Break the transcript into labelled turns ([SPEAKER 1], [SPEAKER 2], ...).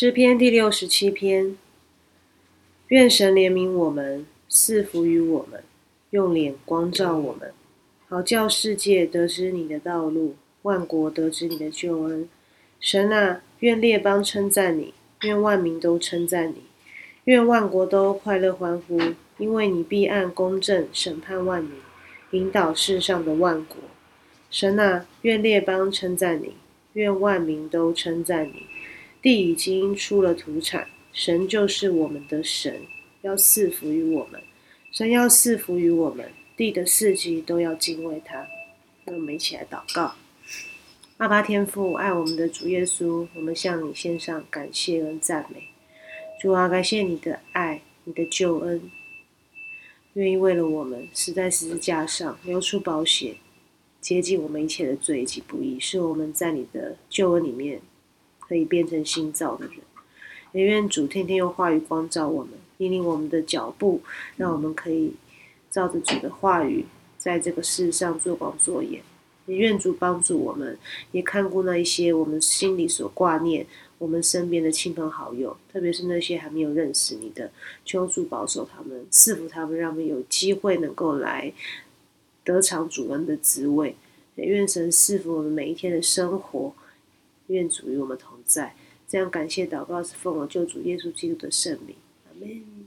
[SPEAKER 1] 诗篇第六十七篇，愿神怜悯我们，赐福于我们，用脸光照我们，好叫世界得知你的道路，万国得知你的救恩。神啊，愿列邦称赞你，愿万民都称赞你，愿万国都快乐欢呼，因为你必按公正审判万民，引导世上的万国。神啊，愿列邦称赞你，愿万民都称赞你。地已经出了土产，神就是我们的神，要赐福于我们。神要赐福于我们，地的四季都要敬畏他。那我们一起来祷告：阿爸天父，爱我们的主耶稣，我们向你献上感谢跟赞美。主啊，感谢你的爱，你的救恩，愿意为了我们死在十字架上，流出宝血，洁净我们一切的罪及不义，是我们在你的救恩里面。可以变成新造的人，也愿主天天用话语光照我们，引领我们的脚步，让我们可以照着主的话语，在这个世上做光做盐。也愿主帮助我们，也看顾那一些我们心里所挂念、我们身边的亲朋好友，特别是那些还没有认识你的，求主保守他们，赐福他们，让他们有机会能够来得偿主恩的滋味。也愿神赐福我们每一天的生活。愿主与我们同在，这样感谢祷告是奉我救主耶稣基督的圣名，阿门。